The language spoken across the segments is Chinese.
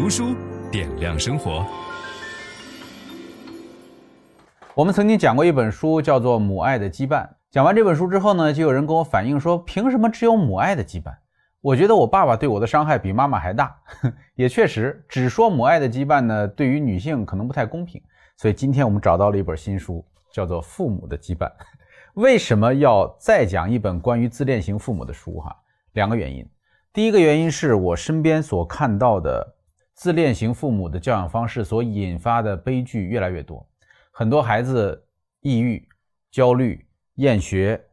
读书点亮生活。我们曾经讲过一本书，叫做《母爱的羁绊》。讲完这本书之后呢，就有人跟我反映说：“凭什么只有母爱的羁绊？”我觉得我爸爸对我的伤害比妈妈还大。也确实，只说母爱的羁绊呢，对于女性可能不太公平。所以今天我们找到了一本新书，叫做《父母的羁绊》。为什么要再讲一本关于自恋型父母的书？哈，两个原因。第一个原因是我身边所看到的。自恋型父母的教养方式所引发的悲剧越来越多，很多孩子抑郁、焦虑、厌学，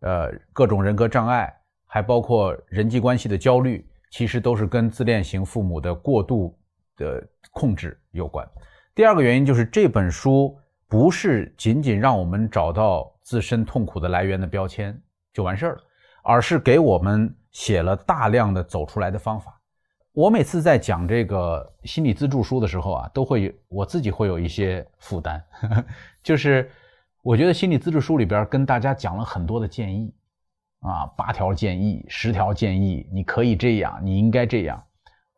呃，各种人格障碍，还包括人际关系的焦虑，其实都是跟自恋型父母的过度的控制有关。第二个原因就是这本书不是仅仅让我们找到自身痛苦的来源的标签就完事儿了，而是给我们写了大量的走出来的方法。我每次在讲这个心理自助书的时候啊，都会我自己会有一些负担，就是我觉得心理自助书里边跟大家讲了很多的建议啊，八条建议、十条建议，你可以这样，你应该这样。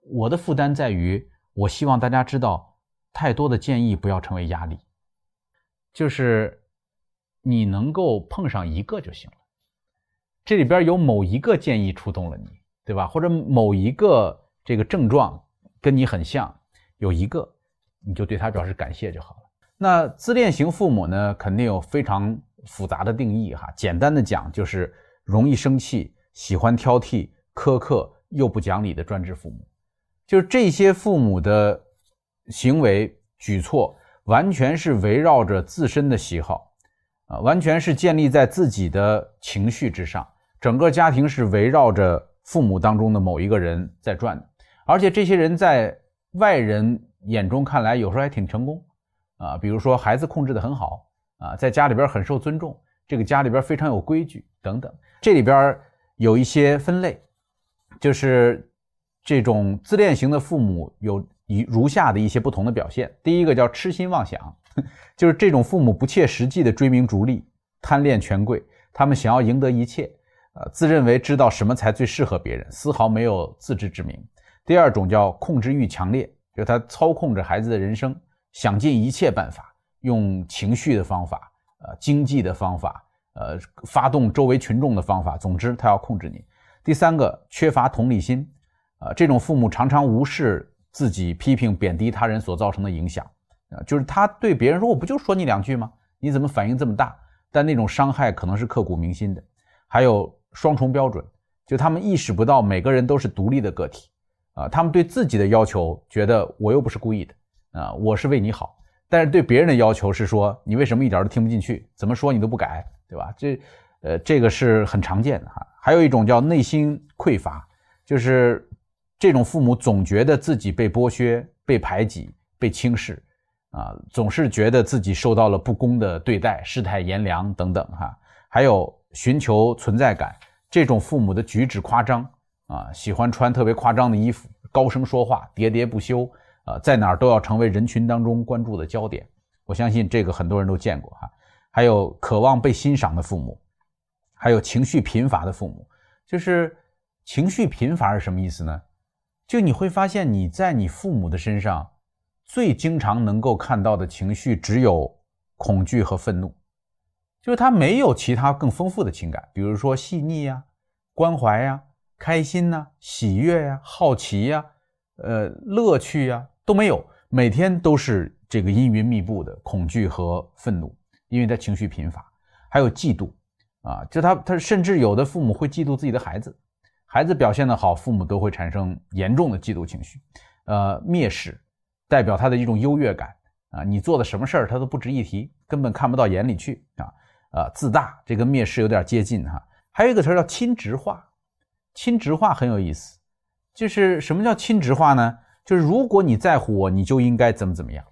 我的负担在于，我希望大家知道，太多的建议不要成为压力，就是你能够碰上一个就行了。这里边有某一个建议触动了你，对吧？或者某一个。这个症状跟你很像，有一个，你就对他表示感谢就好了。那自恋型父母呢，肯定有非常复杂的定义哈。简单的讲，就是容易生气、喜欢挑剔、苛刻又不讲理的专制父母。就是这些父母的行为举措，完全是围绕着自身的喜好，啊，完全是建立在自己的情绪之上。整个家庭是围绕着父母当中的某一个人在转的。而且这些人在外人眼中看来，有时候还挺成功，啊，比如说孩子控制得很好，啊，在家里边很受尊重，这个家里边非常有规矩等等。这里边有一些分类，就是这种自恋型的父母有以如下的一些不同的表现。第一个叫痴心妄想，就是这种父母不切实际的追名逐利、贪恋权贵，他们想要赢得一切，呃，自认为知道什么才最适合别人，丝毫没有自知之明。第二种叫控制欲强烈，就他操控着孩子的人生，想尽一切办法，用情绪的方法，呃，经济的方法，呃，发动周围群众的方法，总之他要控制你。第三个缺乏同理心，呃，这种父母常常无视自己批评贬低他人所造成的影响，啊，就是他对别人说，我不就说你两句吗？你怎么反应这么大？但那种伤害可能是刻骨铭心的。还有双重标准，就他们意识不到每个人都是独立的个体。啊，他们对自己的要求觉得我又不是故意的，啊，我是为你好。但是对别人的要求是说，你为什么一点都听不进去？怎么说你都不改，对吧？这，呃，这个是很常见的哈。还有一种叫内心匮乏，就是这种父母总觉得自己被剥削、被排挤、被轻视，啊，总是觉得自己受到了不公的对待、世态炎凉等等哈。还有寻求存在感，这种父母的举止夸张。啊，喜欢穿特别夸张的衣服，高声说话，喋喋不休，啊，在哪儿都要成为人群当中关注的焦点。我相信这个很多人都见过哈。还有渴望被欣赏的父母，还有情绪贫乏的父母。就是情绪贫乏是什么意思呢？就你会发现你在你父母的身上最经常能够看到的情绪只有恐惧和愤怒，就是他没有其他更丰富的情感，比如说细腻呀、关怀呀。开心呐、喜悦呀、好奇呀、呃，乐趣呀、都没有，每天都是这个阴云密布的恐惧和愤怒，因为他情绪贫乏，还有嫉妒。啊，就他他甚至有的父母会嫉妒自己的孩子，孩子表现得好，父母都会产生严重的嫉妒情绪，呃，蔑视，代表他的一种优越感。啊，你做的什么事儿他都不值一提，根本看不到眼里去啊，啊，自大，这个蔑视有点接近哈，还有一个词叫亲职化。亲职化很有意思，就是什么叫亲职化呢？就是如果你在乎我，你就应该怎么怎么样。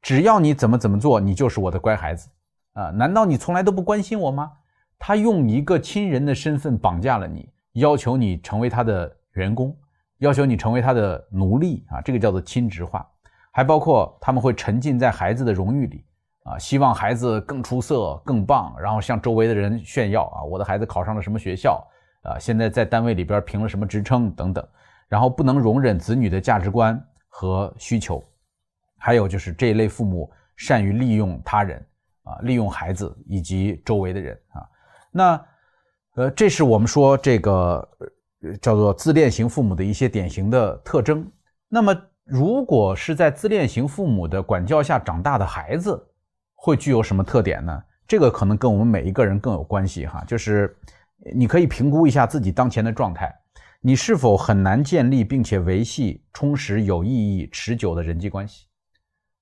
只要你怎么怎么做，你就是我的乖孩子啊！难道你从来都不关心我吗？他用一个亲人的身份绑架了你，要求你成为他的员工，要求你成为他的奴隶啊！这个叫做亲职化。还包括他们会沉浸在孩子的荣誉里啊，希望孩子更出色、更棒，然后向周围的人炫耀啊，我的孩子考上了什么学校啊，现在在单位里边评了什么职称等等，然后不能容忍子女的价值观和需求，还有就是这一类父母善于利用他人啊，利用孩子以及周围的人啊，那呃，这是我们说这个叫做自恋型父母的一些典型的特征，那么。如果是在自恋型父母的管教下长大的孩子，会具有什么特点呢？这个可能跟我们每一个人更有关系哈。就是你可以评估一下自己当前的状态，你是否很难建立并且维系充实、有意义、持久的人际关系？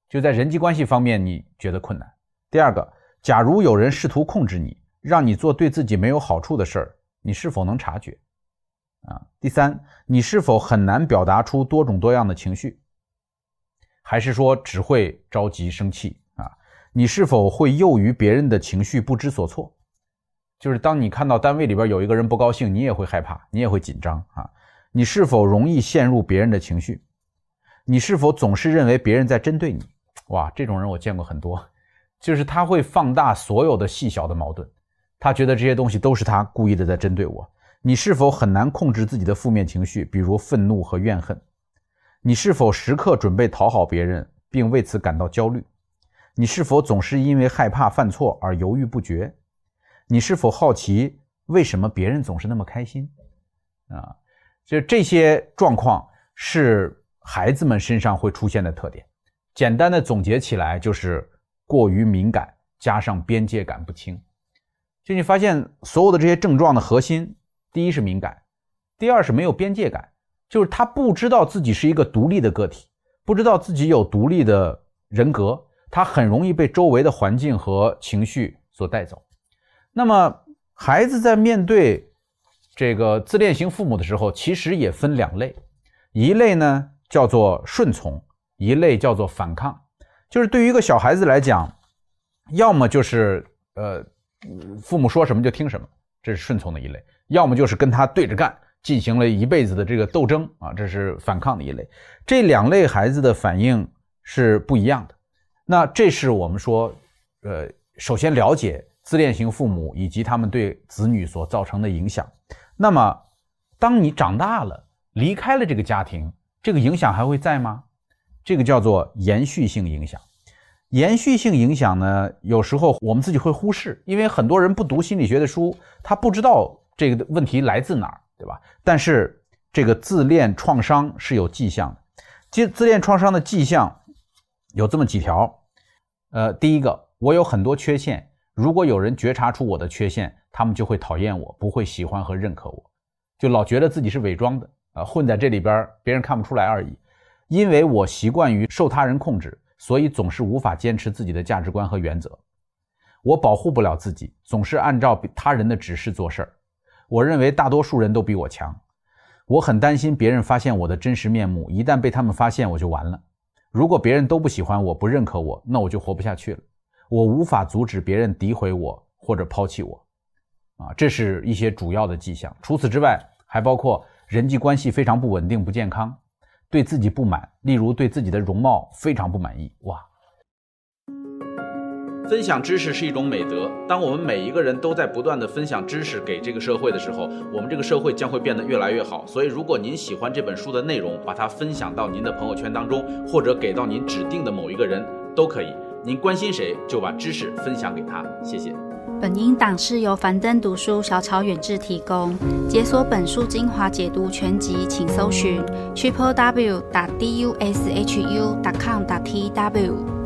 就在人际关系方面，你觉得困难。第二个，假如有人试图控制你，让你做对自己没有好处的事儿，你是否能察觉？啊，第三，你是否很难表达出多种多样的情绪，还是说只会着急生气啊？你是否会囿于别人的情绪不知所措？就是当你看到单位里边有一个人不高兴，你也会害怕，你也会紧张啊？你是否容易陷入别人的情绪？你是否总是认为别人在针对你？哇，这种人我见过很多，就是他会放大所有的细小的矛盾，他觉得这些东西都是他故意的在针对我。你是否很难控制自己的负面情绪，比如愤怒和怨恨？你是否时刻准备讨好别人，并为此感到焦虑？你是否总是因为害怕犯错而犹豫不决？你是否好奇为什么别人总是那么开心？啊，就这些状况是孩子们身上会出现的特点。简单的总结起来，就是过于敏感加上边界感不清。就你发现所有的这些症状的核心。第一是敏感，第二是没有边界感，就是他不知道自己是一个独立的个体，不知道自己有独立的人格，他很容易被周围的环境和情绪所带走。那么，孩子在面对这个自恋型父母的时候，其实也分两类，一类呢叫做顺从，一类叫做反抗。就是对于一个小孩子来讲，要么就是呃，父母说什么就听什么，这是顺从的一类。要么就是跟他对着干，进行了一辈子的这个斗争啊，这是反抗的一类。这两类孩子的反应是不一样的。那这是我们说，呃，首先了解自恋型父母以及他们对子女所造成的影响。那么，当你长大了，离开了这个家庭，这个影响还会在吗？这个叫做延续性影响。延续性影响呢，有时候我们自己会忽视，因为很多人不读心理学的书，他不知道。这个问题来自哪儿，对吧？但是这个自恋创伤是有迹象的，自自恋创伤的迹象有这么几条。呃，第一个，我有很多缺陷，如果有人觉察出我的缺陷，他们就会讨厌我，不会喜欢和认可我，就老觉得自己是伪装的啊，混在这里边，别人看不出来而已。因为我习惯于受他人控制，所以总是无法坚持自己的价值观和原则。我保护不了自己，总是按照他人的指示做事儿。我认为大多数人都比我强，我很担心别人发现我的真实面目，一旦被他们发现，我就完了。如果别人都不喜欢我，不认可我，那我就活不下去了。我无法阻止别人诋毁我或者抛弃我，啊，这是一些主要的迹象。除此之外，还包括人际关系非常不稳定、不健康，对自己不满，例如对自己的容貌非常不满意。哇。分享知识是一种美德。当我们每一个人都在不断地分享知识给这个社会的时候，我们这个社会将会变得越来越好。所以，如果您喜欢这本书的内容，把它分享到您的朋友圈当中，或者给到您指定的某一个人都可以。您关心谁，就把知识分享给他。谢谢。本音档是由樊登读书小草远志提供。解锁本书精华解读全集，请搜寻 triple w 打 d u s h u 打 com 打 t w。